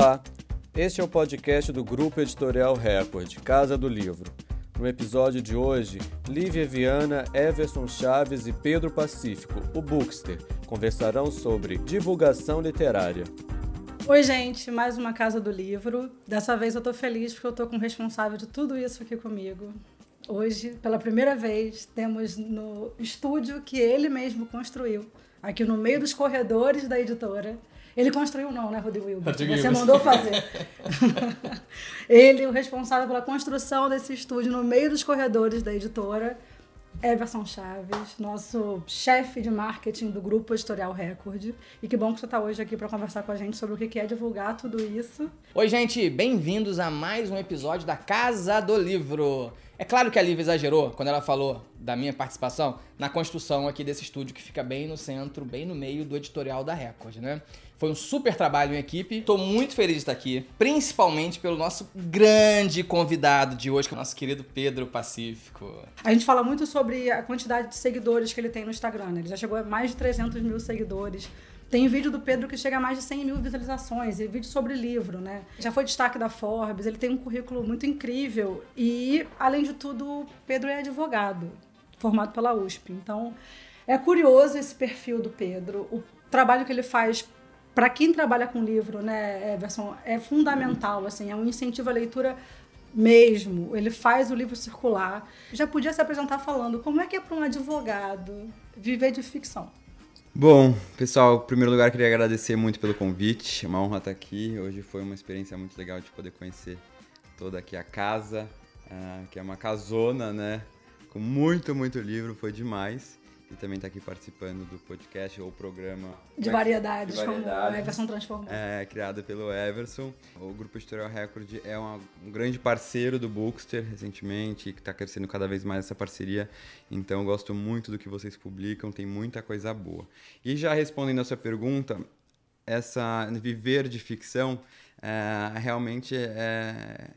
Olá, este é o podcast do Grupo Editorial Record, Casa do Livro. No episódio de hoje, Lívia Viana, Everson Chaves e Pedro Pacífico, o Bookster, conversarão sobre divulgação literária. Oi, gente, mais uma Casa do Livro. Dessa vez eu tô feliz porque eu tô com o responsável de tudo isso aqui comigo. Hoje, pela primeira vez, temos no estúdio que ele mesmo construiu, aqui no meio dos corredores da editora. Ele construiu não, né, Rodrigo Wilber? Você mandou fazer. ele, o responsável pela construção desse estúdio no meio dos corredores da editora, Everson Chaves, nosso chefe de marketing do Grupo Editorial Record. E que bom que você está hoje aqui para conversar com a gente sobre o que é divulgar tudo isso. Oi, gente, bem-vindos a mais um episódio da Casa do Livro. É claro que a Lívia exagerou quando ela falou da minha participação na construção aqui desse estúdio que fica bem no centro, bem no meio do editorial da Record, né? Foi um super trabalho em equipe. Estou muito feliz de estar aqui, principalmente pelo nosso grande convidado de hoje, que é o nosso querido Pedro Pacífico. A gente fala muito sobre a quantidade de seguidores que ele tem no Instagram. Né? Ele já chegou a mais de 300 mil seguidores. Tem vídeo do Pedro que chega a mais de 100 mil visualizações, e vídeo sobre livro, né? Já foi destaque da Forbes, ele tem um currículo muito incrível. E, além de tudo, Pedro é advogado, formado pela USP. Então, é curioso esse perfil do Pedro, o trabalho que ele faz para quem trabalha com livro, né, Everson, é fundamental, assim, é um incentivo à leitura mesmo. Ele faz o livro circular. Já podia se apresentar falando como é que é para um advogado viver de ficção. Bom, pessoal, em primeiro lugar queria agradecer muito pelo convite. É uma honra estar aqui. Hoje foi uma experiência muito legal de poder conhecer toda aqui a casa, uh, que é uma casona, né? Com muito, muito livro, foi demais e também está aqui participando do podcast ou programa de variedades, de variedades como o Everson transformou. É, criada pelo Everson. O Grupo Editorial Record é uma, um grande parceiro do Bookster recentemente, que está crescendo cada vez mais essa parceria. Então, eu gosto muito do que vocês publicam, tem muita coisa boa. E já respondendo a sua pergunta, essa viver de ficção é, realmente é,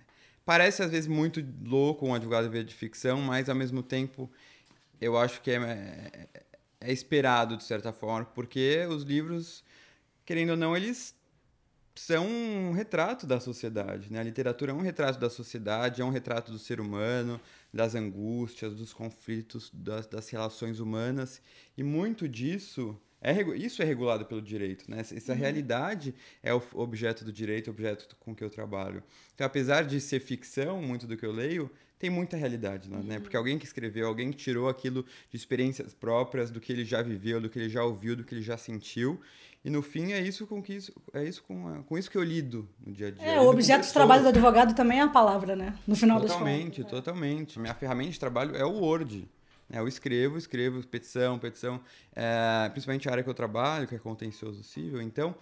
parece às vezes muito louco um advogado viver de ficção, mas ao mesmo tempo eu acho que é, é, é, esperado, de certa forma, porque os livros, querendo ou não, eles são um retrato da sociedade. Né? A literatura é um retrato da sociedade, é um retrato do ser humano, das angústias, dos conflitos, das, das relações humanas. E muito disso é, isso é regulado pelo direito, né? Essa uhum. realidade é o objeto do direito, objeto com que eu trabalho. Então, apesar de ser ficção, muito do que eu leio, tem muita realidade lá, né? Uhum. Porque alguém que escreveu, alguém que tirou aquilo de experiências próprias, do que ele já viveu, do que ele já ouviu, do que ele já sentiu. E no fim é isso com que isso, é isso com, com isso que eu lido no dia a dia. É, o objeto de trabalho do advogado também é a palavra, né? No final das contas. Totalmente, totalmente. Minha ferramenta de trabalho é o Word. Né? Eu escrevo, escrevo petição, petição, é, principalmente a área que eu trabalho, que é contencioso civil. Então,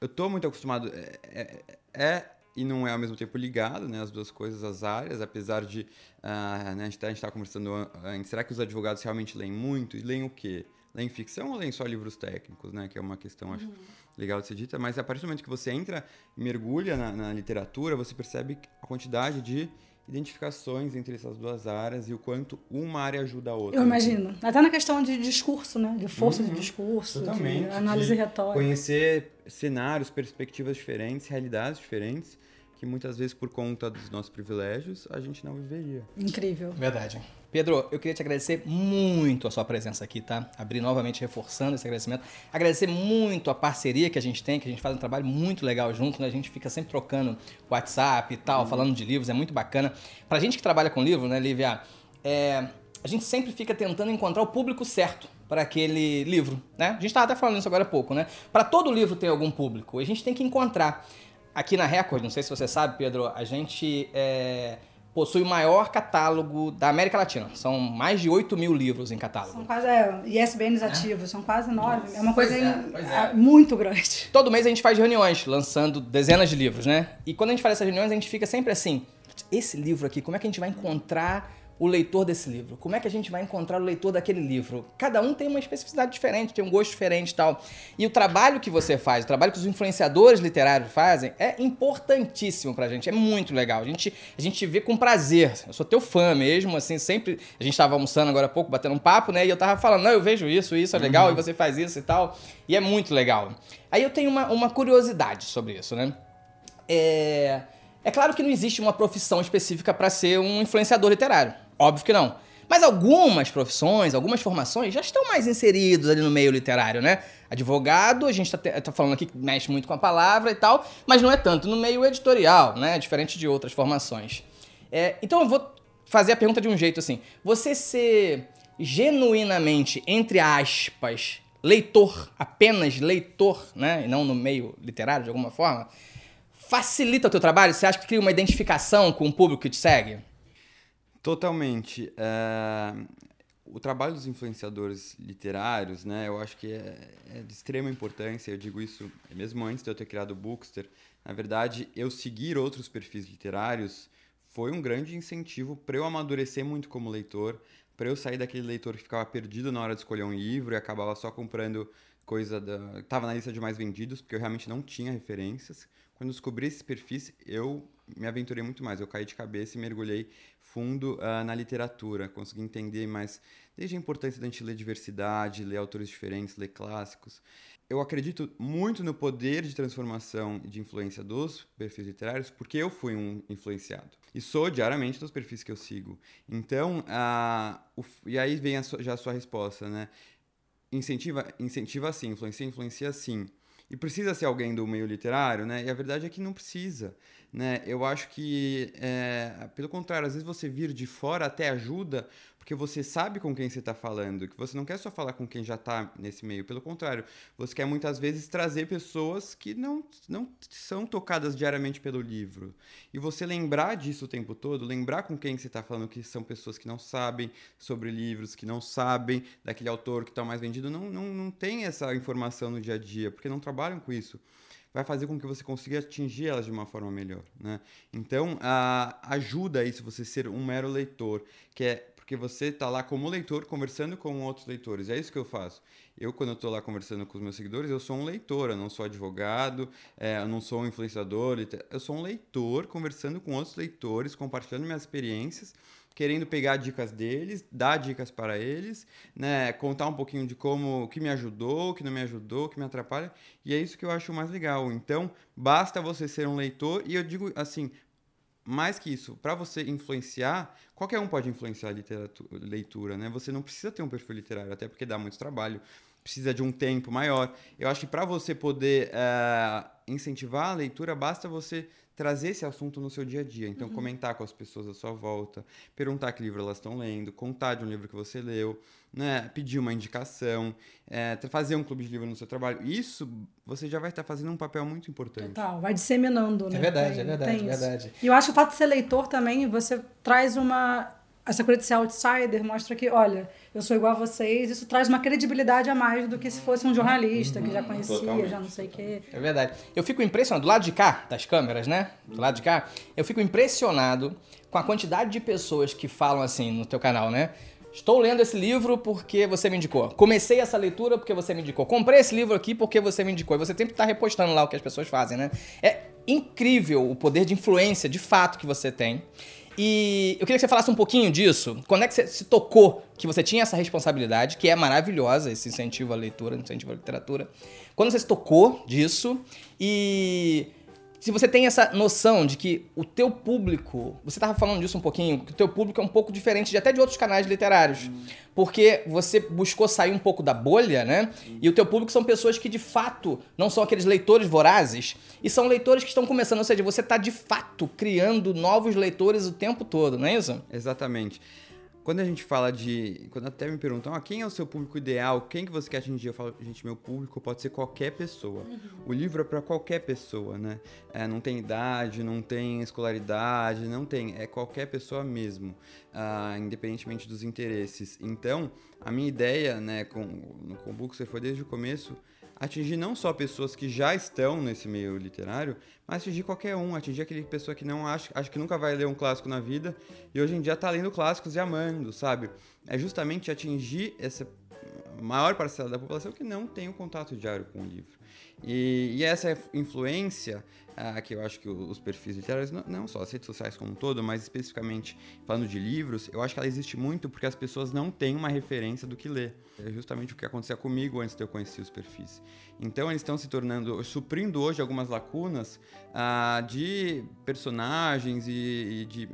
eu estou muito acostumado. É, é, é e não é ao mesmo tempo ligado, né, as duas coisas, as áreas, apesar de uh, né, a gente está tá conversando antes, será que os advogados realmente leem muito? E leem o quê? Leem ficção ou leem só livros técnicos, né, que é uma questão, acho, uhum. legal de ser dita, mas a partir do momento que você entra e mergulha na, na literatura, você percebe a quantidade de identificações entre essas duas áreas e o quanto uma área ajuda a outra. Eu imagino. Até na questão de discurso, né? De força uhum. de discurso, Totalmente. de análise de retórica. Conhecer cenários, perspectivas diferentes, realidades diferentes que muitas vezes, por conta dos nossos privilégios, a gente não viveria. Incrível. Verdade. Pedro, eu queria te agradecer muito a sua presença aqui, tá? Abrir novamente reforçando esse agradecimento. Agradecer muito a parceria que a gente tem, que a gente faz um trabalho muito legal junto, né? A gente fica sempre trocando WhatsApp e tal, uhum. falando de livros, é muito bacana. Pra gente que trabalha com livro, né, Lívia, é, a gente sempre fica tentando encontrar o público certo para aquele livro, né? A gente estava até falando isso agora há pouco, né? Para todo livro ter algum público, a gente tem que encontrar. Aqui na Record, não sei se você sabe, Pedro, a gente é, possui o maior catálogo da América Latina. São mais de 8 mil livros em catálogo. São quase, é, ISBNs é? ativos, são quase 9. É uma coisa é, é. muito grande. Todo mês a gente faz reuniões, lançando dezenas de livros, né? E quando a gente faz essas reuniões, a gente fica sempre assim, esse livro aqui, como é que a gente vai encontrar o leitor desse livro? Como é que a gente vai encontrar o leitor daquele livro? Cada um tem uma especificidade diferente, tem um gosto diferente e tal. E o trabalho que você faz, o trabalho que os influenciadores literários fazem, é importantíssimo pra gente, é muito legal. A gente, a gente vê com prazer. Eu sou teu fã mesmo, assim, sempre. A gente tava almoçando agora há pouco, batendo um papo, né? E eu tava falando, não, eu vejo isso, isso é legal, uhum. e você faz isso e tal. E é muito legal. Aí eu tenho uma, uma curiosidade sobre isso, né? É, é claro que não existe uma profissão específica para ser um influenciador literário. Óbvio que não. Mas algumas profissões, algumas formações já estão mais inseridos ali no meio literário, né? Advogado, a gente tá, tá, falando aqui que mexe muito com a palavra e tal, mas não é tanto no meio editorial, né? Diferente de outras formações. É, então eu vou fazer a pergunta de um jeito assim. Você ser genuinamente, entre aspas, leitor, apenas leitor, né? E não no meio literário de alguma forma, facilita o teu trabalho? Você acha que cria uma identificação com o público que te segue? Totalmente. É... O trabalho dos influenciadores literários, né, eu acho que é, é, de extrema importância. Eu digo isso mesmo antes de eu ter criado o Bookster. Na verdade, eu seguir outros perfis literários foi um grande incentivo para eu amadurecer muito como leitor, para eu sair daquele leitor que ficava perdido na hora de escolher um livro e acabava só comprando coisa da. Tava na lista de mais vendidos, porque eu realmente não tinha referências. Quando eu descobri esses perfis, eu me aventurei muito mais. Eu caí de cabeça e mergulhei fundo uh, na literatura, consegui entender mais desde a importância da gente ler diversidade, ler autores diferentes, ler clássicos. Eu acredito muito no poder de transformação e de influência dos perfis literários, porque eu fui um influenciado. E sou diariamente dos perfis que eu sigo. Então, uh, o, e aí vem a, já a sua resposta, né? Incentiva, incentiva sim, influencia, influencia sim. E precisa ser alguém do meio literário, né? E a verdade é que não precisa. Né? Eu acho que, é, pelo contrário, às vezes você vir de fora até ajuda, porque você sabe com quem você está falando, que você não quer só falar com quem já está nesse meio, pelo contrário, você quer muitas vezes trazer pessoas que não, não são tocadas diariamente pelo livro. E você lembrar disso o tempo todo, lembrar com quem você está falando que são pessoas que não sabem sobre livros, que não sabem daquele autor que está mais vendido, não, não, não tem essa informação no dia a dia, porque não trabalham com isso vai fazer com que você consiga atingir elas de uma forma melhor, né? Então, a, ajuda isso você ser um mero leitor, que é porque você está lá como leitor conversando com outros leitores. É isso que eu faço. Eu, quando estou lá conversando com os meus seguidores, eu sou um leitor, eu não sou advogado, é, eu não sou um influenciador, eu sou um leitor conversando com outros leitores, compartilhando minhas experiências querendo pegar dicas deles, dar dicas para eles, né, contar um pouquinho de como, o que me ajudou, o que não me ajudou, o que me atrapalha, e é isso que eu acho mais legal. Então, basta você ser um leitor, e eu digo assim, mais que isso, para você influenciar, qualquer um pode influenciar a leitura, né? Você não precisa ter um perfil literário, até porque dá muito trabalho, precisa de um tempo maior. Eu acho que para você poder é, incentivar a leitura, basta você trazer esse assunto no seu dia a dia. Então, uhum. comentar com as pessoas à sua volta, perguntar que livro elas estão lendo, contar de um livro que você leu, né? pedir uma indicação, é, fazer um clube de livro no seu trabalho. Isso você já vai estar fazendo um papel muito importante. Total, vai disseminando, né? É verdade, tem, é verdade, é verdade. E eu acho que o fato de ser leitor também, você traz uma essa coisa de ser outsider mostra que, olha, eu sou igual a vocês, isso traz uma credibilidade a mais do que se fosse um jornalista que já uhum. conhecia, Totalmente. já não sei o quê. É verdade. Eu fico impressionado, do lado de cá, das câmeras, né? Do lado de cá, eu fico impressionado com a quantidade de pessoas que falam assim no teu canal, né? Estou lendo esse livro porque você me indicou. Comecei essa leitura porque você me indicou. Comprei esse livro aqui porque você me indicou. E você sempre está repostando lá o que as pessoas fazem, né? É incrível o poder de influência, de fato, que você tem. E eu queria que você falasse um pouquinho disso. Quando é que você se tocou que você tinha essa responsabilidade, que é maravilhosa, esse incentivo à leitura, incentivo à literatura. Quando você se tocou disso e se você tem essa noção de que o teu público, você estava falando disso um pouquinho, que o teu público é um pouco diferente de até de outros canais literários, hum. porque você buscou sair um pouco da bolha, né? Hum. E o teu público são pessoas que de fato não são aqueles leitores vorazes, e são leitores que estão começando, ou seja, você está de fato criando novos leitores o tempo todo, não é isso? Exatamente. Quando a gente fala de. Quando até me perguntam, ah, quem é o seu público ideal? Quem que você quer atingir? Eu falo, gente, meu público pode ser qualquer pessoa. Uhum. O livro é para qualquer pessoa, né? É, não tem idade, não tem escolaridade, não tem. É qualquer pessoa mesmo, uh, independentemente dos interesses. Então, a minha ideia, né, com, com o Bookster foi desde o começo atingir não só pessoas que já estão nesse meio literário, mas atingir qualquer um, atingir aquele pessoa que não acha, acha que nunca vai ler um clássico na vida e hoje em dia está lendo clássicos e amando, sabe? É justamente atingir essa maior parcela da população que não tem o um contato diário com o livro. E, e essa influência ah, que eu acho que os perfis literários, não, não, só as redes sociais como um todo, mas especificamente falando de livros, eu acho que ela existe muito porque as pessoas não têm uma referência do que ler. É justamente o que acontecia comigo antes de eu conhecer os perfis. Então eles estão se tornando, suprindo hoje algumas lacunas ah, de personagens e, e, de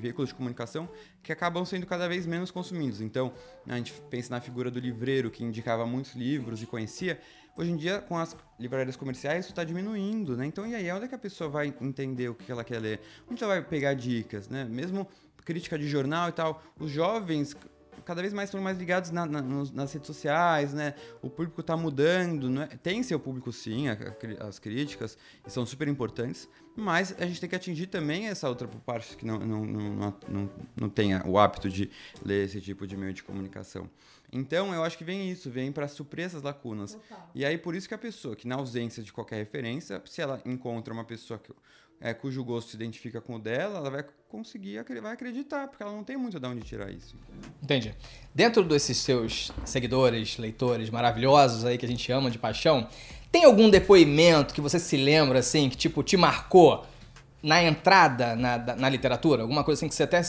veículos de comunicação que acabam sendo cada vez menos consumidos. Então a gente pensa na figura do livreiro que indicava muitos livros e conhecia. Hoje em dia, com as livrarias comerciais, isso está diminuindo, né? Então, e aí, onde é que a pessoa vai entender o que ela quer ler? Onde ela vai pegar dicas, né? Mesmo crítica de jornal e tal, os jovens cada vez mais estão mais ligados na, na, nas redes sociais, né? O público está mudando, né? Tem seu público sim, a, a, as críticas são super importantes, mas a gente tem que atingir também essa outra parte que não, não, não, não, não tem o hábito de ler esse tipo de meio de comunicação. Então, eu acho que vem isso, vem para suprir essas lacunas. Total. E aí, por isso que a pessoa que, na ausência de qualquer referência, se ela encontra uma pessoa que, é, cujo gosto se identifica com o dela, ela vai conseguir, vai acreditar, porque ela não tem muito de onde tirar isso. Entendi. Dentro desses seus seguidores, leitores maravilhosos aí que a gente ama de paixão, tem algum depoimento que você se lembra, assim, que tipo, te marcou na entrada na, na literatura? Alguma coisa assim que você até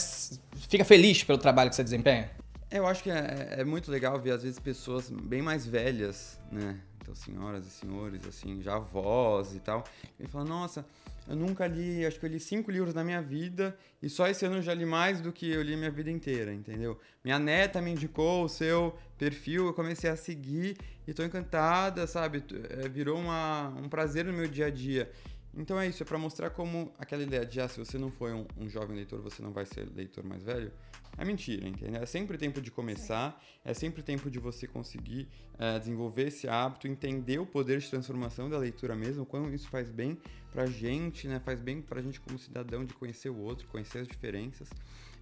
fica feliz pelo trabalho que você desempenha? Eu acho que é, é, muito legal ver, às vezes, pessoas bem mais velhas, né? Então, senhoras e senhores, assim, já avós e tal. E falam, nossa, eu nunca li, acho que eu li cinco livros na minha vida e só esse ano eu já li mais do que eu li minha vida inteira, entendeu? Minha neta me indicou o seu perfil, eu comecei a seguir e tô encantada, sabe? É, virou uma, um prazer no meu dia a dia. Então é isso, é para mostrar como aquela ideia de, ah, se você não foi um, um jovem leitor, você não vai ser leitor mais velho é mentira, entendeu? É sempre tempo de começar, é sempre tempo de você conseguir é, desenvolver esse hábito, entender o poder de transformação da leitura mesmo, quando isso faz bem pra gente, né? Faz bem pra gente como cidadão de conhecer o outro, conhecer as diferenças.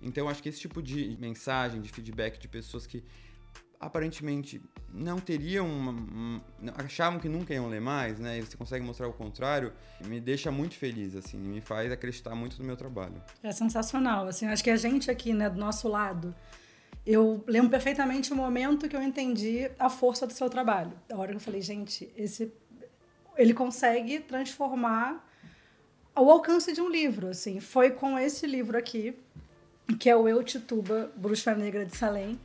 Então, acho que esse tipo de mensagem, de feedback de pessoas que aparentemente não teriam uma, achavam que nunca iam ler mais, né? E você consegue mostrar o contrário, me deixa muito feliz assim, me faz acreditar muito no meu trabalho. É sensacional, assim, acho que a gente aqui, né, do nosso lado, eu lembro perfeitamente o momento que eu entendi a força do seu trabalho. A hora que eu falei, gente, esse ele consegue transformar o alcance de um livro, assim. Foi com esse livro aqui, que é o Eu Tituba, Bruxa Negra de Salem,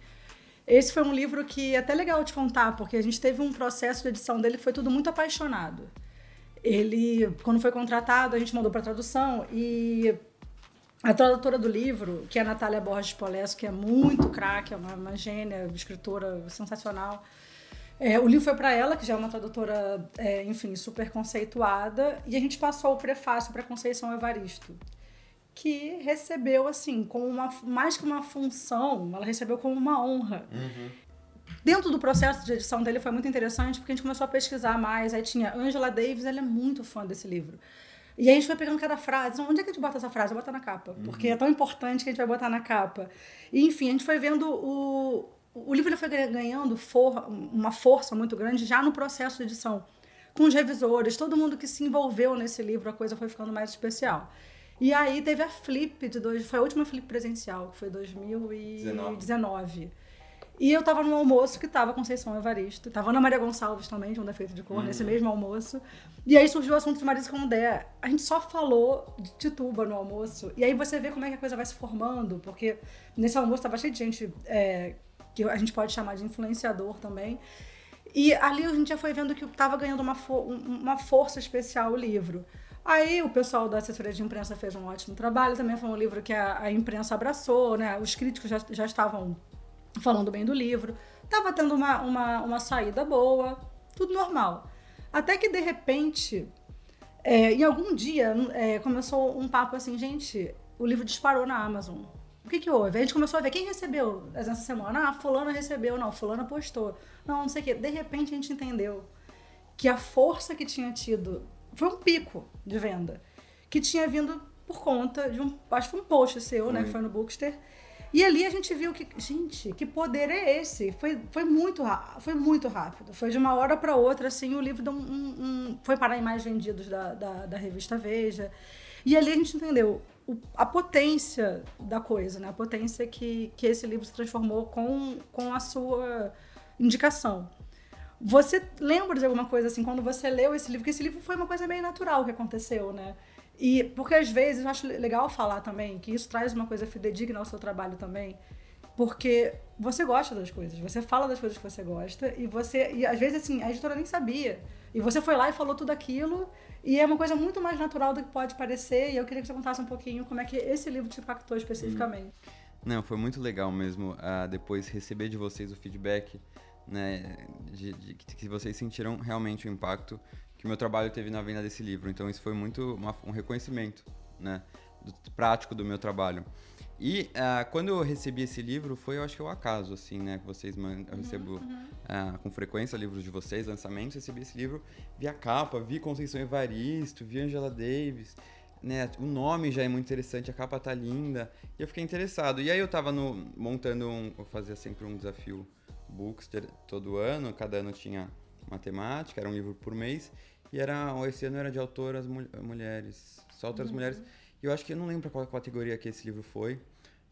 esse foi um livro que é até legal de contar, porque a gente teve um processo de edição dele que foi tudo muito apaixonado. Ele, quando foi contratado, a gente mandou para tradução e a tradutora do livro, que é a Natália Borges Polesso, que é muito craque, é uma, uma gênia, escritora sensacional. É, o livro foi para ela, que já é uma tradutora, é, enfim, super conceituada, e a gente passou o prefácio para Conceição Evaristo que recebeu, assim, como uma, mais que uma função, ela recebeu como uma honra. Uhum. Dentro do processo de edição dele foi muito interessante, porque a gente começou a pesquisar mais. Aí tinha Angela Davis, ela é muito fã desse livro. E aí a gente foi pegando cada frase. Onde é que a gente bota essa frase? Bota na capa. Uhum. Porque é tão importante que a gente vai botar na capa. E, enfim, a gente foi vendo o. O livro ele foi ganhando for, uma força muito grande já no processo de edição. Com os revisores, todo mundo que se envolveu nesse livro, a coisa foi ficando mais especial. E aí teve a Flip de dois, foi a última Flip presencial, que foi 2019. E eu tava no almoço que tava com Conceição Evaristo, tava Ana Maria Gonçalves também, de um defeito de cor, uhum. nesse mesmo almoço. E aí surgiu o assunto de Marisa Condé. A gente só falou de Tituba no almoço. E aí você vê como é que a coisa vai se formando, porque nesse almoço tava cheio de gente é, que a gente pode chamar de influenciador também. E ali a gente já foi vendo que tava ganhando uma, uma força especial o livro. Aí o pessoal da assessoria de imprensa fez um ótimo trabalho, também foi um livro que a, a imprensa abraçou, né? Os críticos já, já estavam falando bem do livro, estava tendo uma, uma, uma saída boa, tudo normal. Até que, de repente, é, em algum dia, é, começou um papo assim, gente, o livro disparou na Amazon. O que, que houve? A gente começou a ver quem recebeu essa semana. Ah, fulana recebeu, não, fulana postou. Não, não sei o quê. De repente a gente entendeu que a força que tinha tido foi um pico de venda que tinha vindo por conta de um, acho que foi um post seu, foi. né, que foi no Bookster. E ali a gente viu que, gente, que poder é esse? Foi, foi muito foi muito rápido. Foi de uma hora para outra, assim, o livro um, um, foi parar em mais vendidos da, da, da, revista Veja. E ali a gente entendeu o, a potência da coisa, né? A potência que, que esse livro se transformou com, com a sua indicação. Você lembra de alguma coisa assim, quando você leu esse livro? Porque esse livro foi uma coisa meio natural que aconteceu, né? E porque às vezes eu acho legal falar também que isso traz uma coisa fidedigna ao seu trabalho também, porque você gosta das coisas, você fala das coisas que você gosta e você e às vezes assim, a editora nem sabia. E você foi lá e falou tudo aquilo e é uma coisa muito mais natural do que pode parecer, e eu queria que você contasse um pouquinho como é que esse livro te impactou especificamente. Não, foi muito legal mesmo uh, depois receber de vocês o feedback, né, de, de, que vocês sentiram realmente o impacto que o meu trabalho teve na venda desse livro. Então isso foi muito uma, um reconhecimento, né, do, prático do meu trabalho. E uh, quando eu recebi esse livro, foi, eu acho que é o acaso, assim, né? Que vocês mandam, eu recebo uhum. Uh, com frequência livros de vocês, lançamentos. Recebi esse livro, vi a capa, vi Conceição Evaristo, vi Angela Davis, né? O nome já é muito interessante, a capa tá linda. E eu fiquei interessado. E aí eu tava no, montando um... Eu fazia sempre um desafio Bookster todo ano. Cada ano tinha matemática, era um livro por mês. E era, esse ano era de autoras mul mulheres, só autoras uhum. mulheres. E eu acho que eu não lembro qual categoria que esse livro foi,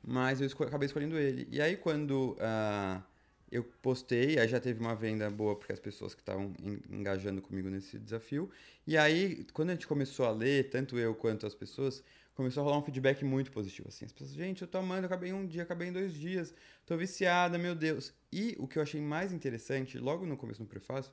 mas eu esco acabei escolhendo ele. E aí quando uh, eu postei, aí já teve uma venda boa porque as pessoas que estavam engajando comigo nesse desafio. E aí, quando a gente começou a ler, tanto eu quanto as pessoas, começou a rolar um feedback muito positivo, assim. As pessoas, gente, eu tô amando, eu acabei um dia, acabei em dois dias, tô viciada, meu Deus. E o que eu achei mais interessante, logo no começo, no prefácio,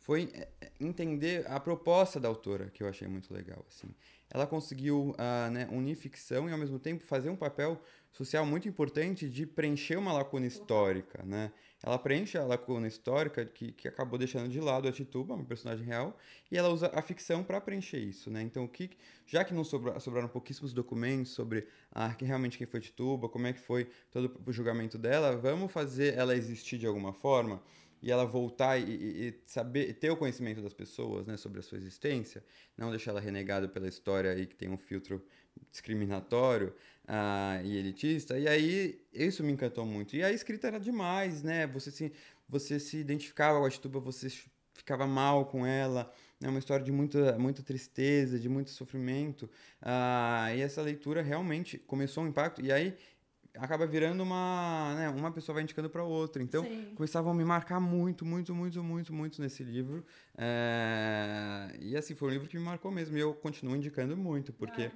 foi é, é, entender a proposta da autora, que eu achei muito legal, assim. Ela conseguiu uh, né, unir ficção e, ao mesmo tempo, fazer um papel social muito importante de preencher uma lacuna histórica, né? Ela preenche a lacuna histórica que, que acabou deixando de lado a Tituba, uma personagem real, e ela usa a ficção para preencher isso, né? Então, o que, já que não sobrou, sobraram pouquíssimos documentos sobre a, realmente quem foi Tituba, como é que foi todo o julgamento dela, vamos fazer ela existir de alguma forma? E ela voltar e, e, saber ter o conhecimento das pessoas né, sobre a sua existência, não deixar ela renegada pela história aí que tem um filtro discriminatório uh, e elitista. E aí isso me encantou muito. E a escrita era demais, né? Você se, você se identificava com a Tituba, você ficava mal com ela. É uma história de muita, muita tristeza, de muito sofrimento. Uh, e essa leitura realmente começou um impacto. E aí acaba virando uma, né, uma pessoa vai indicando para outra. Então, Sim. começavam a me marcar muito, muito, muito, muito, muito nesse livro. É... E assim, foi um livro que me marcou mesmo. E eu continuo indicando muito, porque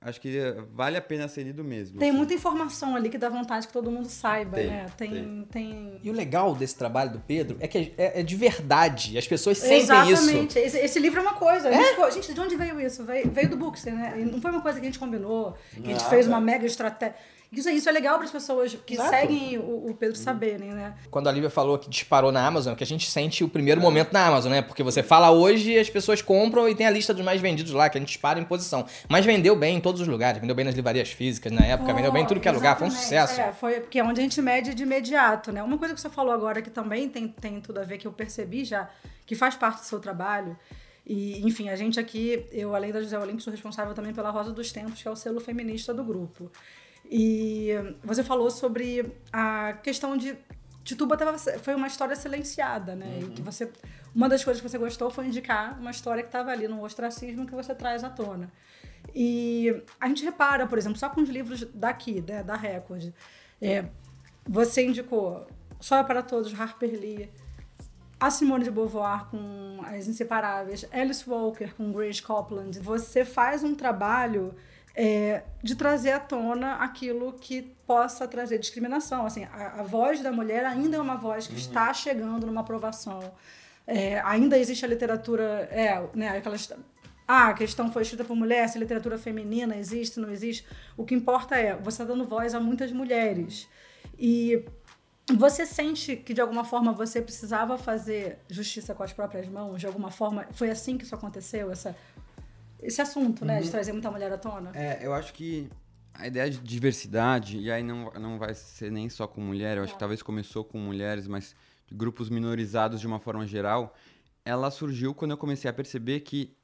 ah, acho que vale a pena ser lido mesmo. Tem assim. muita informação ali que dá vontade que todo mundo saiba, tem, né? Tem, tem, tem, E o legal desse trabalho do Pedro é que é, é de verdade. As pessoas sentem Exatamente. isso. Exatamente. Esse, esse, livro é uma coisa. É? Gente, de onde veio isso? Veio, veio do Bookster, né? Não foi uma coisa que a gente combinou, que a gente fez uma mega estratégia. Isso, isso é legal para as pessoas que Exato. seguem o, o, Pedro saberem, né? Quando a Lívia falou que disparou na Amazon, que a gente sente o primeiro momento na Amazon, né? Porque você fala hoje e as pessoas compram e tem a lista dos mais vendidos lá, que a gente dispara em posição. Mas vendeu bem em todos os lugares, vendeu bem nas livrarias físicas na época, oh, vendeu bem em tudo que é lugar, foi um sucesso. É, foi porque é onde a gente mede de imediato, né? Uma coisa que você falou agora que também tem, tem tudo a ver, que eu percebi já, que faz parte do seu trabalho, e, enfim, a gente aqui, eu, além da José Olímpio, sou responsável também pela Rosa dos Tempos, que é o selo feminista do grupo. E você falou sobre a questão de Tituba tava, foi uma história silenciada, né? Uhum. E que você, uma das coisas que você gostou foi indicar uma história que estava ali no ostracismo que você traz à tona. E a gente repara, por exemplo, só com os livros daqui, né, da Record, é, você indicou Só é para Todos, Harper Lee, a Simone de Beauvoir com As Inseparáveis, Alice Walker com Grace Copland. Você faz um trabalho é, de trazer à tona aquilo que possa trazer discriminação. Assim, a, a voz da mulher ainda é uma voz que uhum. está chegando numa aprovação. É, ainda existe a literatura, é, né, aquelas ah, a questão foi escrita por mulher, se literatura feminina existe, não existe. O que importa é, você está dando voz a muitas mulheres. E você sente que de alguma forma você precisava fazer justiça com as próprias mãos? De alguma forma, foi assim que isso aconteceu? Essa esse assunto, né? Uhum. De trazer muita mulher à tona. É, eu acho que a ideia de diversidade, e aí não, não vai ser nem só com mulher, eu acho que talvez começou com mulheres, mas grupos minorizados de uma forma geral, ela surgiu quando eu comecei a perceber que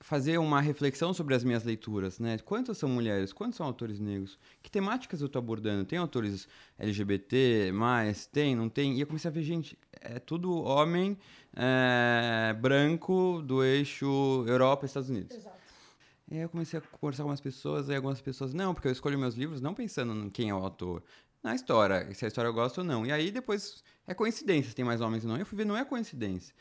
fazer uma reflexão sobre as minhas leituras, né? Quantas são mulheres? Quantos são autores negros? Que temáticas eu estou abordando? Tem autores LGBT, mais? Tem, não tem? E eu comecei a ver, gente, é tudo homem é, branco do eixo Europa Estados Unidos. Exato. E aí eu comecei a conversar com algumas pessoas, e algumas pessoas, não, porque eu escolho meus livros não pensando em quem é o autor. Na história, se a história eu gosto ou não. E aí depois é coincidência se tem mais homens ou não. Eu fui ver, não é coincidência.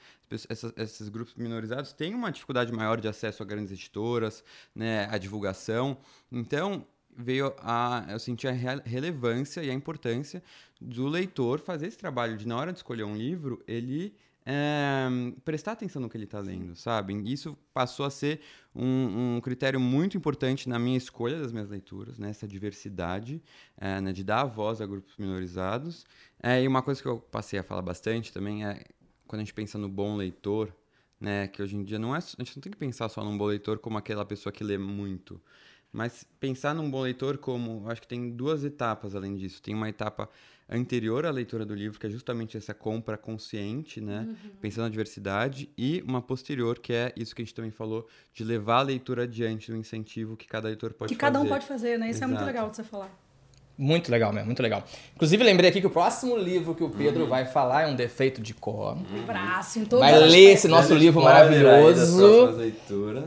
Essas, esses grupos minorizados têm uma dificuldade maior de acesso a grandes editoras, né, a divulgação. Então, veio a eu senti a relevância e a importância do leitor fazer esse trabalho de na hora de escolher um livro ele é, prestar atenção no que ele está lendo, sabe? Isso passou a ser um, um, critério muito importante na minha escolha das minhas leituras, né? essa diversidade, é, né? de dar a voz a grupos minorizados. É, e uma coisa que eu passei a falar bastante também é quando a gente pensa no bom leitor, né? que hoje em dia não é, a gente não tem que pensar só num bom leitor como aquela pessoa que lê muito, mas pensar num bom leitor como, acho que tem duas etapas além disso. Tem uma etapa anterior à leitura do livro, que é justamente essa compra consciente, né? Uhum. Pensando na diversidade, e uma posterior, que é isso que a gente também falou, de levar a leitura adiante, do incentivo que cada leitor pode que fazer. Que cada um pode fazer, né? Isso Exato. é muito legal de você falar. Muito legal mesmo, muito legal. Inclusive, lembrei aqui que o próximo livro que o Pedro uhum. vai falar é um defeito de cor. Uhum. Braço, em Vai ler esse nosso livro maravilhoso.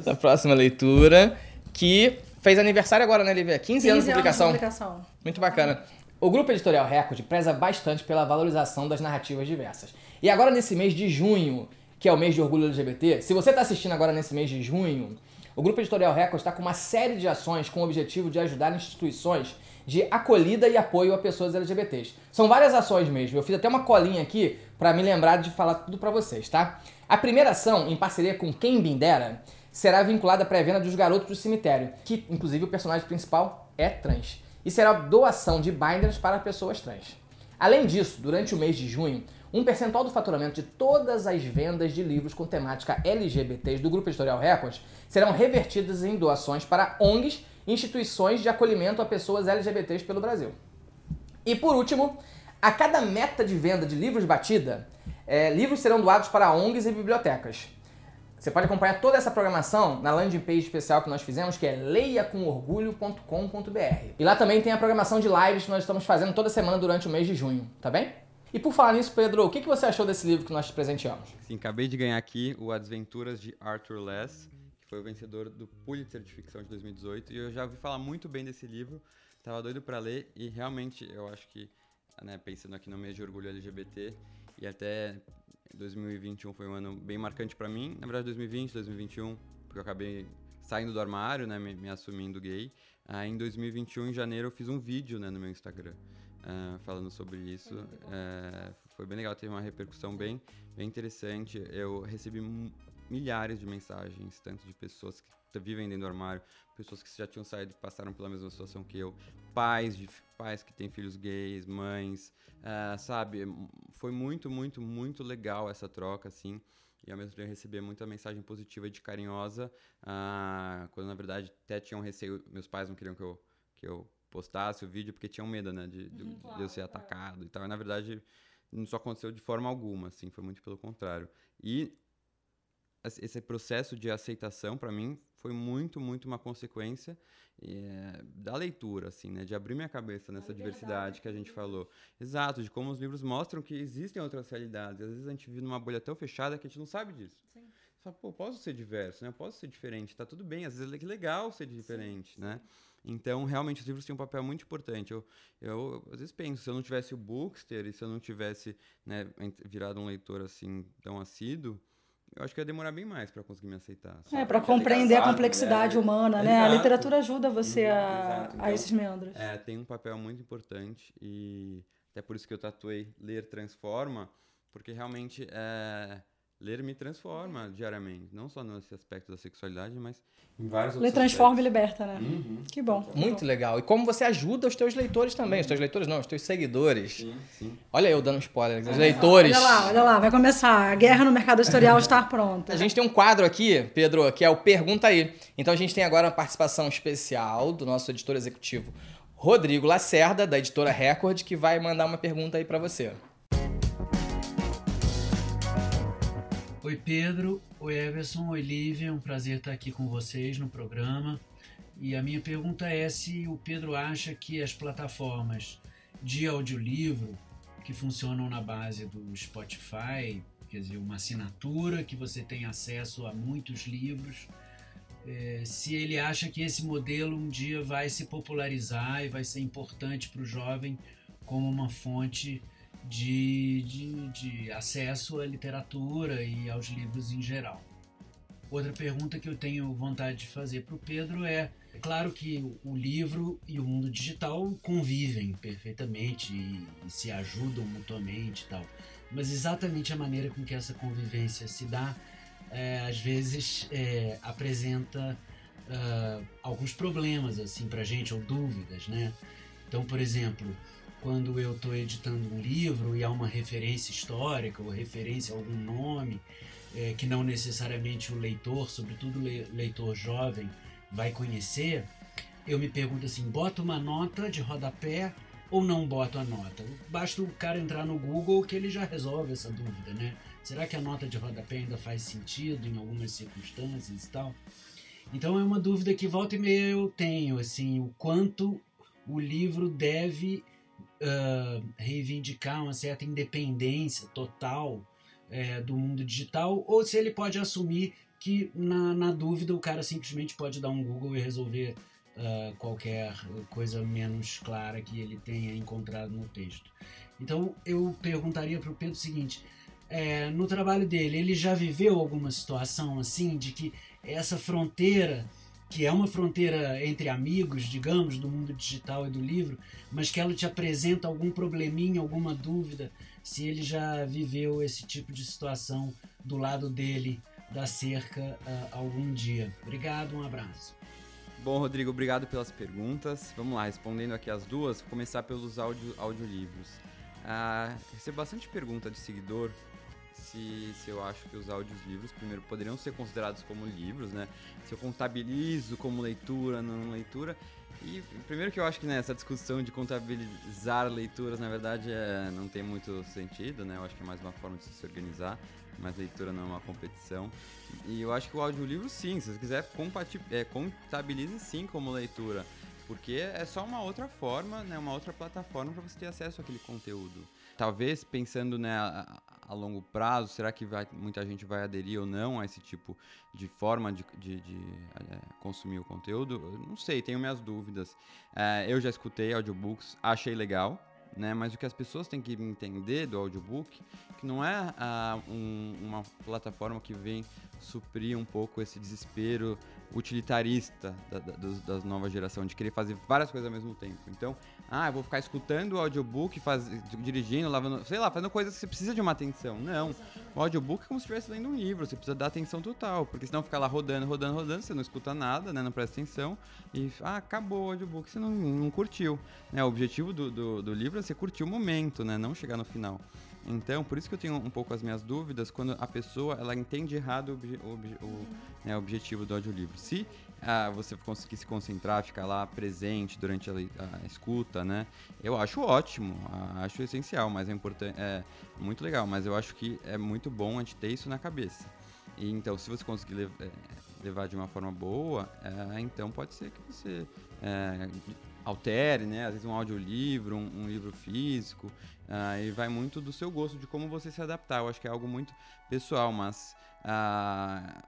Da próxima leitura. Que fez aniversário agora, né, Lívia? 15, 15 anos de publicação. Anos de publicação. Muito bacana. O Grupo Editorial Record preza bastante pela valorização das narrativas diversas. E agora, nesse mês de junho, que é o mês de orgulho LGBT, se você está assistindo agora nesse mês de junho, o Grupo Editorial Record está com uma série de ações com o objetivo de ajudar instituições de acolhida e apoio a pessoas LGBTs. São várias ações mesmo. Eu fiz até uma colinha aqui para me lembrar de falar tudo para vocês, tá? A primeira ação, em parceria com Quem Bindera, será vinculada à pré-venda dos Garotos do Cemitério, que inclusive o personagem principal é trans e será doação de binders para pessoas trans. Além disso, durante o mês de junho, um percentual do faturamento de todas as vendas de livros com temática LGBTs do Grupo Editorial Records serão revertidas em doações para ONGs e instituições de acolhimento a pessoas LGBTs pelo Brasil. E por último, a cada meta de venda de livros batida, é, livros serão doados para ONGs e bibliotecas. Você pode acompanhar toda essa programação na landing page especial que nós fizemos, que é leiacomorgulho.com.br. E lá também tem a programação de lives que nós estamos fazendo toda semana durante o mês de junho, tá bem? E por falar nisso, Pedro, o que você achou desse livro que nós te presenteamos? Sim, acabei de ganhar aqui o Adventuras de Arthur Less, que foi o vencedor do Pulitzer de Ficção de 2018, e eu já ouvi falar muito bem desse livro, estava doido para ler, e realmente eu acho que, né, pensando aqui no mês de orgulho LGBT, e até 2021 foi um ano bem marcante para mim. Na verdade, 2020, 2021, porque eu acabei saindo do armário, né, me, me assumindo gay. Ah, em 2021, em janeiro, eu fiz um vídeo né, no meu Instagram uh, falando sobre isso. Foi, uh, foi bem legal, teve uma repercussão bem, bem interessante. Eu recebi milhares de mensagens, tanto de pessoas que vivem dentro do armário, pessoas que já tinham saído e passaram pela mesma situação que eu, pais de pais que têm filhos gays, mães, uh, sabe? Foi muito, muito, muito legal essa troca, assim. E ao mesmo tempo receber muita mensagem positiva de carinhosa, uh, quando na verdade até tinham receio, meus pais não queriam que eu, que eu postasse o vídeo porque tinham medo, né, de, de, uhum, claro, de eu ser atacado e tal. E na verdade não só aconteceu de forma alguma, assim, foi muito pelo contrário. E esse processo de aceitação para mim foi muito, muito uma consequência é, da leitura, assim, né? De abrir minha cabeça nessa diversidade que a gente falou. Exato, de como os livros mostram que existem outras realidades. Às vezes a gente vive numa bolha tão fechada que a gente não sabe disso. Sim. Você fala, pô, posso ser diverso, né? Eu posso ser diferente, tá tudo bem. Às vezes é legal ser diferente, sim, né? Então, realmente, os livros têm um papel muito importante. Eu, eu, às vezes, penso, se eu não tivesse o Bookster e se eu não tivesse né, virado um leitor assim tão assíduo, eu acho que ia demorar bem mais para conseguir me aceitar. Sabe? É, para compreender a complexidade né? humana, né? Exato. A literatura ajuda você a, então, a esses membros. É, tem um papel muito importante e até por isso que eu tatuei Ler Transforma, porque realmente é ler me transforma diariamente. Não só nesse aspecto da sexualidade, mas em vários outros Ler transforma e liberta, né? Uhum. Que bom. Muito bom. legal. E como você ajuda os teus leitores também. Uhum. Os teus leitores não, os teus seguidores. Sim, sim. Olha eu dando spoiler. Os leitores. Olha lá, olha lá. Vai começar. A guerra no mercado editorial está pronta. A gente tem um quadro aqui, Pedro, que é o Pergunta Aí. Então a gente tem agora uma participação especial do nosso editor executivo, Rodrigo Lacerda, da editora Record, que vai mandar uma pergunta aí para você. Oi Pedro, oi Everson, oi Lívia, um prazer estar aqui com vocês no programa. E a minha pergunta é se o Pedro acha que as plataformas de audiolivro que funcionam na base do Spotify, quer dizer, uma assinatura que você tem acesso a muitos livros, é, se ele acha que esse modelo um dia vai se popularizar e vai ser importante para o jovem como uma fonte de, de, de acesso à literatura e aos livros em geral. Outra pergunta que eu tenho vontade de fazer para o Pedro é: é claro que o livro e o mundo digital convivem perfeitamente e, e, se ajudam mutuamente e tal, mas exatamente a maneira com que essa convivência se dá, é, às vezes é, apresenta uh, alguns problemas assim para gente ou dúvidas, né? Então, por exemplo, quando eu estou editando um livro e há uma referência histórica ou referência a algum nome é, que não necessariamente o leitor, sobretudo leitor jovem, vai conhecer, eu me pergunto assim: bota uma nota de rodapé ou não boto a nota? Basta o cara entrar no Google que ele já resolve essa dúvida, né? Será que a nota de rodapé ainda faz sentido em algumas circunstâncias e tal? Então é uma dúvida que volta e meia eu tenho, assim, o quanto o livro deve uh, reivindicar uma certa independência total é, do mundo digital, ou se ele pode assumir que, na, na dúvida, o cara simplesmente pode dar um Google e resolver uh, qualquer coisa menos clara que ele tenha encontrado no texto. Então, eu perguntaria para o Pedro o seguinte: é, no trabalho dele, ele já viveu alguma situação assim de que essa fronteira que é uma fronteira entre amigos, digamos, do mundo digital e do livro, mas que ela te apresenta algum probleminha, alguma dúvida, se ele já viveu esse tipo de situação do lado dele da cerca uh, algum dia. Obrigado, um abraço. Bom, Rodrigo, obrigado pelas perguntas. Vamos lá, respondendo aqui as duas, vou começar pelos audio, audiolivros. Uh, recebo bastante pergunta de seguidor se, se eu acho que os audiolivros, primeiro, poderiam ser considerados como livros, né? Se eu contabilizo como leitura, não leitura. E primeiro que eu acho que né, discussão de contabilizar leituras, na verdade, é, não tem muito sentido, né? Eu acho que é mais uma forma de se organizar, mas leitura não é uma competição. E eu acho que o audiolivro, sim, se você quiser, é, contabilize sim como leitura. Porque é só uma outra forma, né, uma outra plataforma para você ter acesso àquele conteúdo. Talvez pensando né, a, longo prazo, será que vai, muita gente vai aderir ou não a esse tipo de forma de, de, de é, consumir o conteúdo? Eu não sei, tenho minhas dúvidas. É, eu já escutei audiobooks, achei legal, né? Mas o que as pessoas têm que entender do audiobook que não é ah, um, uma plataforma que vem suprir um pouco esse desespero utilitarista da, da, da, nova geração, de querer fazer várias coisas ao mesmo tempo. Então, ah, eu vou ficar escutando o audiobook, faz, dirigindo, lavando, sei lá, fazendo coisas que você precisa de uma atenção. Não. O audiobook é como se estivesse lendo um livro, você precisa dar atenção total, porque senão fica lá rodando, rodando, rodando, você não escuta nada, né, não presta atenção, e ah, acabou o audiobook, você não, não curtiu. Né, o objetivo do, do, do livro é você curtir o momento, né, não chegar no final. Então, por isso que eu tenho um pouco as minhas dúvidas quando a pessoa ela entende errado o, obje, o, o né, objetivo do audiolivro. Se ah, você conseguir se concentrar, ficar lá presente durante a, a escuta, né? Eu acho ótimo, acho essencial, mas é importante, é muito legal. Mas eu acho que é muito bom a gente ter isso na cabeça. E, então, se você conseguir é, levar de uma forma boa, é, então pode ser que você é, altere, né? Às vezes um audiolivro, um, um livro físico, uh, e vai muito do seu gosto, de como você se adaptar. Eu acho que é algo muito pessoal, mas uh,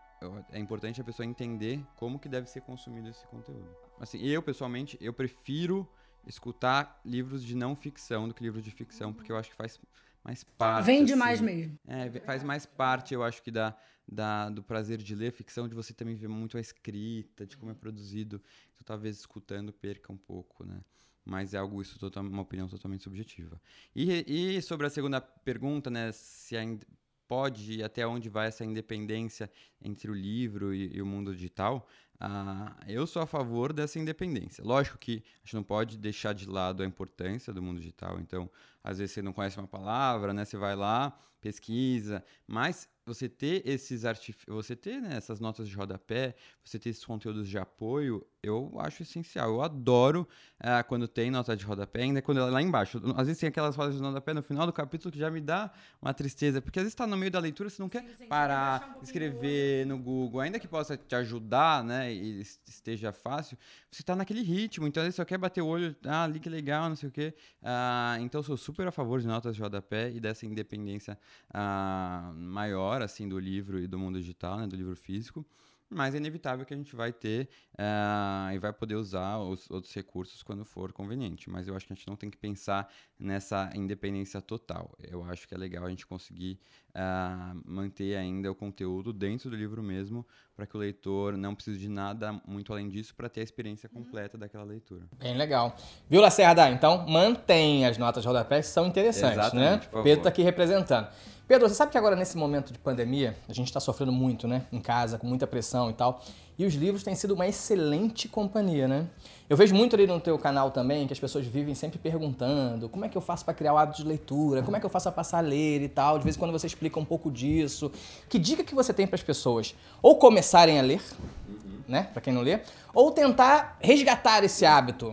é importante a pessoa entender como que deve ser consumido esse conteúdo. Assim, eu pessoalmente, eu prefiro escutar livros de não ficção do que livros de ficção, porque eu acho que faz mais parte. Vende assim, mais mesmo. É, faz mais parte, eu acho que da, da, do prazer de ler ficção, de você também ver muito a escrita, de como é produzido. Então, talvez escutando perca um pouco, né? Mas é algo, isso total, uma opinião totalmente subjetiva. E, e sobre a segunda pergunta, né? Se ainda pode e até onde vai essa independência entre o livro e, e o mundo digital, ah, eu sou a favor dessa independência. Lógico que a gente não pode deixar de lado a importância do mundo digital. Então, às vezes você não conhece uma palavra, né? Você vai lá, pesquisa, mas você ter esses artif... você ter né, essas notas de rodapé, você ter esses conteúdos de apoio, eu acho essencial. Eu adoro uh, quando tem nota de rodapé, ainda quando ela é lá embaixo. Às vezes tem aquelas rodas de rodapé no final do capítulo que já me dá uma tristeza, porque às vezes está no meio da leitura, você não quer sim, parar, um escrever no Google, ainda que possa te ajudar, né, e esteja fácil, você está naquele ritmo, então vezes só quer bater o olho, ah, ali que legal, não sei o quê. Uh, então sou super a favor de notas de rodapé e dessa independência uh, maior, assim, do livro e do mundo digital, né, do livro físico. mas é inevitável que a gente vai ter uh, e vai poder usar os outros recursos quando for conveniente. Mas eu acho que a gente não tem que pensar nessa independência total. Eu acho que é legal a gente conseguir uh, manter ainda o conteúdo dentro do livro mesmo, para que o leitor não precise de nada muito além disso para ter a experiência completa daquela leitura. Bem legal. Viu, Lacerda? Então, mantém as notas de rodapé, que são interessantes, Exatamente, né? Pedro está aqui representando. Pedro, você sabe que agora nesse momento de pandemia, a gente está sofrendo muito, né? Em casa, com muita pressão e tal. E os livros têm sido uma excelente companhia, né? Eu vejo muito ali no teu canal também que as pessoas vivem sempre perguntando como é que eu faço para criar o hábito de leitura, como é que eu faço para passar a ler e tal. De vez em quando você explica um pouco disso. Que dica que você tem para as pessoas? Ou começarem a ler, uhum. né? Para quem não lê, ou tentar resgatar esse hábito.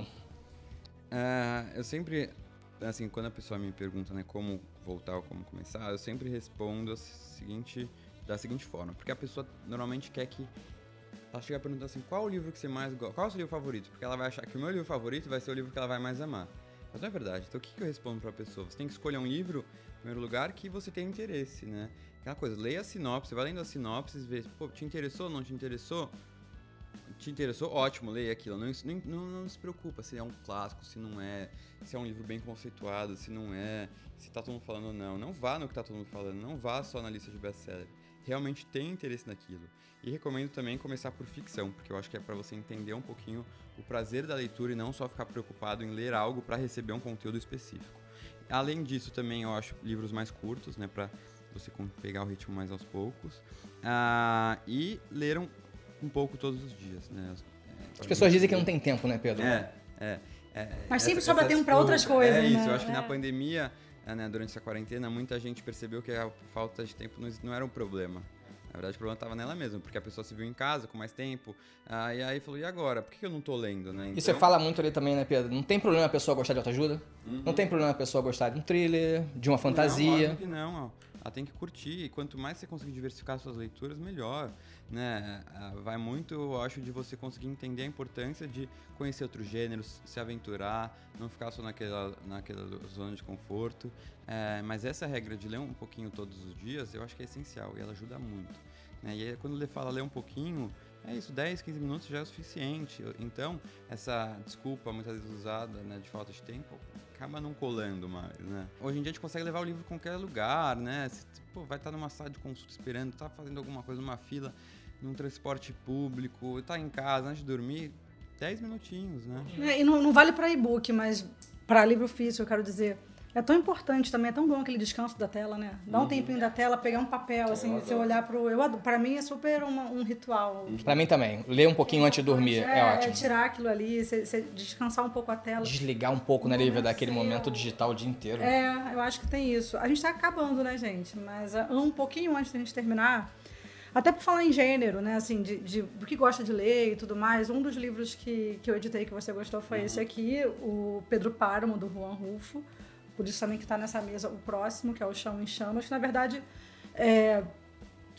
Uh, eu sempre assim, quando a pessoa me pergunta, né, como voltar ou como começar, eu sempre respondo a seguinte, da seguinte forma, porque a pessoa normalmente quer que ela chega perguntando assim, qual o livro que você mais gosta, qual é o seu livro favorito? Porque ela vai achar que o meu livro favorito vai ser o livro que ela vai mais amar. Mas não é verdade. Então o que, eu respondo para a pessoa? Você tem que escolher um livro, em primeiro lugar, que você tem interesse, né? Aquela coisa, leia a sinopse, vai lendo a sinopse vê, pô, te interessou, não te interessou? te interessou, ótimo, leia aquilo. Não, não, não, se preocupa se é um clássico, se não é, se é um livro bem conceituado, se não é, se tá todo mundo falando ou não. Não vá no que tá todo mundo falando, não vá só na lista de best-seller. Realmente tem interesse naquilo. E recomendo também começar por ficção, porque eu acho que é para você entender um pouquinho o prazer da leitura e não só ficar preocupado em ler algo para receber um conteúdo específico. Além disso, também eu acho livros mais curtos, né, para você pegar o ritmo mais aos poucos. Uh, e ler um, um pouco todos os dias, né? É, As pessoas dizem que não tem tempo, né, Pedro? É, é. é Mas sempre essa, sobra tempo para outras coisas, é né? isso, eu acho que na é. pandemia, é, né, durante essa quarentena, muita gente percebeu que a falta de tempo não, era um problema. Na verdade, o problema estava nela mesmo, porque a pessoa se viu em casa com mais tempo, ah, e aí falou, e agora? Por que eu não tô lendo, né? Então... E você então fala muito ali também, né, Pedro? Não tem problema a pessoa gostar de autoajuda? Uhum. Não tem problema a pessoa gostar de um thriller, de uma fantasia? Não, que não, ó. Ela tem que curtir, e quanto mais você conseguir diversificar suas leituras, melhor né? Ah, vai muito, eu acho, de você conseguir entender a importância de conhecer outros gêneros, se aventurar, não ficar só naquela, naquela zona de conforto. É, mas essa regra de ler um pouquinho todos os dias, eu acho que é essencial e ela ajuda muito. Né? E aí, quando ele fala ler um pouquinho, é isso, 10, 15 minutos já é o suficiente. Então, essa desculpa muitas vezes usada né, de falta de tempo acaba não colando mais, né? Hoje em dia a gente consegue levar o livro em qualquer lugar, né? Você, vai estar numa sala de consulta esperando, tá fazendo alguma coisa numa fila, num transporte público, tá em casa antes de dormir, 10 minutinhos, né? É, e não, não vale para e-book, mas para livro físico, eu quero dizer. É tão importante também, é tão bom aquele descanso da tela, né? Dar um uhum. tempinho da tela, pegar um papel, assim, você olhar pro. Eu adoro. Pra mim é super uma, um ritual. Uhum. Pra mim também. Ler um pouquinho é, antes de dormir é, é ótimo. É tirar aquilo ali, você, você descansar um pouco a tela. Desligar um pouco, né, Lívia, daquele momento digital o dia inteiro. É, eu acho que tem isso. A gente tá acabando, né, gente? Mas uh, um pouquinho antes da gente terminar. Até por falar em gênero, né? Assim, de, de, do que gosta de ler e tudo mais. Um dos livros que, que eu editei que você gostou foi uhum. esse aqui, o Pedro Páramo, do Juan Rufo. Por isso também que está nessa mesa o próximo, que é o Chão em Chamas, que na verdade é,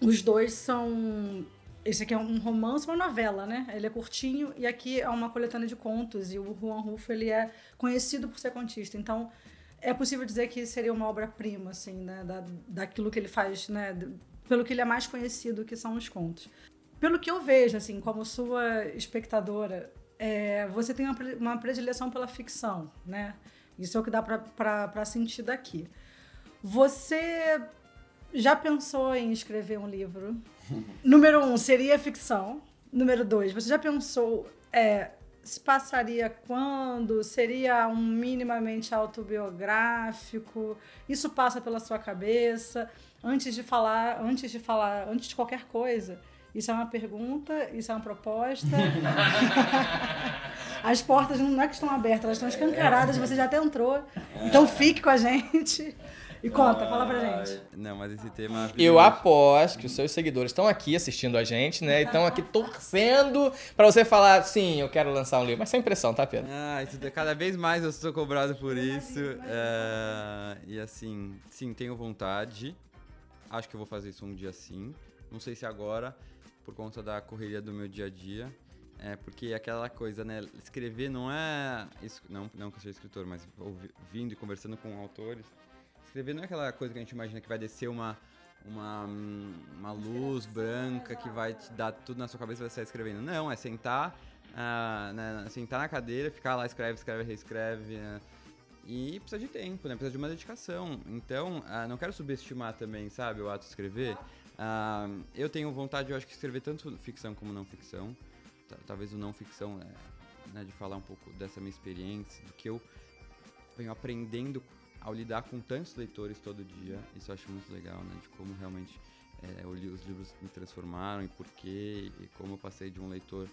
os dois são. Esse aqui é um romance, uma novela, né? Ele é curtinho e aqui é uma coletânea de contos. E o Juan Rufo ele é conhecido por ser contista. Então é possível dizer que seria uma obra-prima, assim, né? Da, daquilo que ele faz, né? pelo que ele é mais conhecido, que são os contos. Pelo que eu vejo, assim, como sua espectadora, é, você tem uma, uma predileção pela ficção, né? Isso é o que dá para sentir daqui. Você já pensou em escrever um livro? Número um, seria ficção. Número dois, você já pensou é, se passaria quando? Seria um minimamente autobiográfico? Isso passa pela sua cabeça? antes de falar, antes de falar, antes de qualquer coisa. Isso é uma pergunta, isso é uma proposta. As portas não é que estão abertas, elas estão escancaradas, você já até entrou. Então fique com a gente. E conta, fala pra gente. Não, mas esse tema. É eu aposto que os seus seguidores estão aqui assistindo a gente, né? Estão aqui torcendo pra você falar, sim, eu quero lançar um livro. Mas sem pressão, tá, Pedro? Ah, isso, cada vez mais eu sou cobrado por isso. É, e assim, sim, tenho vontade. Acho que eu vou fazer isso um dia sim. Não sei se agora, por conta da correria do meu dia a dia. É, porque aquela coisa, né? Escrever não é. Não, não que eu seja escritor, mas ouvindo e conversando com autores. Escrever não é aquela coisa que a gente imagina que vai descer uma, uma, uma luz branca que vai te dar tudo na sua cabeça e você vai escrevendo. Não, é sentar, uh, né, sentar na cadeira, ficar lá, escreve, escreve, reescreve. Uh, e precisa de tempo, né? Precisa de uma dedicação. Então, uh, não quero subestimar também, sabe, o ato de escrever. Uh, eu tenho vontade, eu acho que escrever tanto ficção como não ficção. Talvez o não ficção, é, né, de falar um pouco dessa minha experiência, do que eu venho aprendendo ao lidar com tantos leitores todo dia. Isso eu acho muito legal, né? De como realmente é, os livros me transformaram e por quê, e como eu passei de um leitor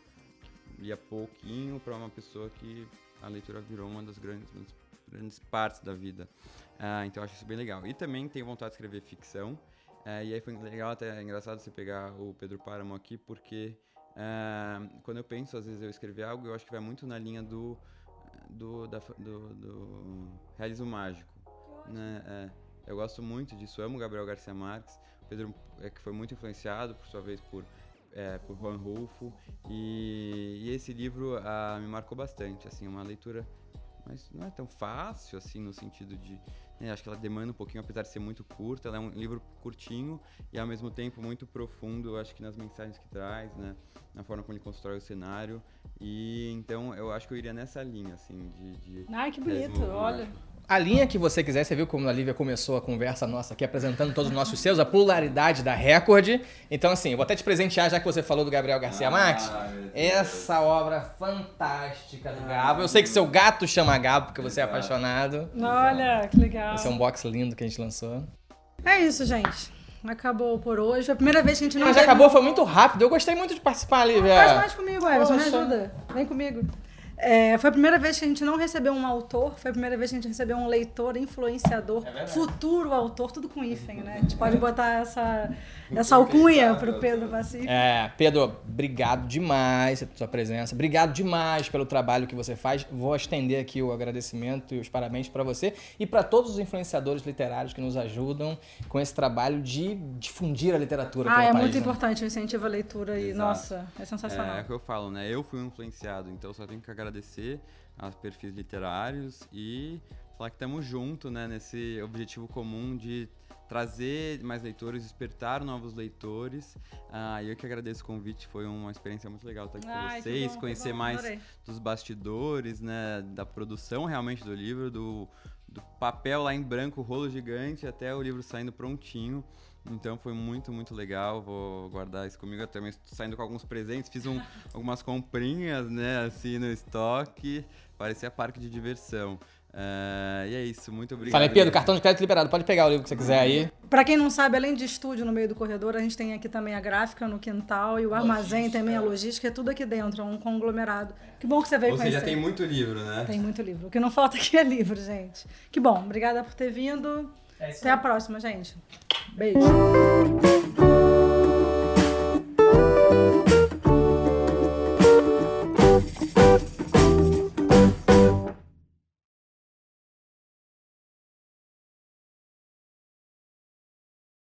que lia pouquinho para uma pessoa que a leitura virou uma das grandes, grandes partes da vida. Ah, então eu acho isso bem legal. E também tenho vontade de escrever ficção. Ah, e aí foi legal, até é engraçado você pegar o Pedro Páramo aqui, porque ah, quando eu penso, às vezes, eu escrever algo, eu acho que vai muito na linha do, do, da, do, do realismo mágico. Né? É, eu gosto muito disso, amo Gabriel Garcia Marques. Pedro é que foi muito influenciado, por sua vez, por, é, por Juan Rulfo. E, e esse livro ah, me marcou bastante, assim, uma leitura mas não é tão fácil assim no sentido de né, acho que ela demanda um pouquinho apesar de ser muito curta ela é um livro curtinho e ao mesmo tempo muito profundo eu acho que nas mensagens que traz né na forma como ele constrói o cenário. E então eu acho que eu iria nessa linha assim de, de ai que bonito olha a linha que você quiser, você viu como a Lívia começou a conversa nossa aqui apresentando todos os nossos seus, a pluralidade da Record. Então, assim, eu vou até te presentear, já que você falou do Gabriel Garcia ah, Marques, essa obra fantástica do Gabo. Eu sei que seu gato chama Gabo, porque você é apaixonado. Olha, que legal. Esse é um box lindo que a gente lançou. É isso, gente. Acabou por hoje. Foi a primeira vez que a gente não. Mas teve... acabou, foi muito rápido. Eu gostei muito de participar, Lívia. Faz mais comigo, Everson. Me ajuda. Vem comigo. É, foi a primeira vez que a gente não recebeu um autor, foi a primeira vez que a gente recebeu um leitor, influenciador, é futuro autor, tudo com hífen, né? A gente pode botar essa, essa alcunha para o Pedro Pacífico. É, Pedro, obrigado demais pela sua presença, obrigado demais pelo trabalho que você faz. Vou estender aqui o agradecimento e os parabéns para você e para todos os influenciadores literários que nos ajudam com esse trabalho de difundir a literatura. Ah, é país, muito né? importante o incentivo à leitura e, Exato. nossa, é sensacional. É, é o que eu falo, né? Eu fui influenciado, então só tenho que agradecer agradecer aos perfis literários e falar que estamos juntos né, nesse objetivo comum de trazer mais leitores, despertar novos leitores. Ah, eu que agradeço o convite, foi uma experiência muito legal estar aqui Ai, com vocês, bom, conhecer bom, mais dos bastidores, né, da produção realmente do livro, do, do papel lá em branco, rolo gigante, até o livro saindo prontinho. Então foi muito, muito legal. Vou guardar isso comigo. Eu também estou saindo com alguns presentes. Fiz um, algumas comprinhas, né, assim, no estoque. Parecia parque de diversão. Uh, e é isso, muito obrigado. Falei, Pedro, cartão de crédito liberado. Pode pegar o livro que você quiser aí. Para quem não sabe, além de estúdio no meio do corredor, a gente tem aqui também a gráfica no quintal e o logística. armazém também, a logística, é tudo aqui dentro, é um conglomerado. Que bom que você veio Ou conhecer. Ou seja, tem muito livro, né? Tem muito livro. O que não falta aqui é livro, gente. Que bom, obrigada por ter vindo. É Até a próxima, gente. Beijo.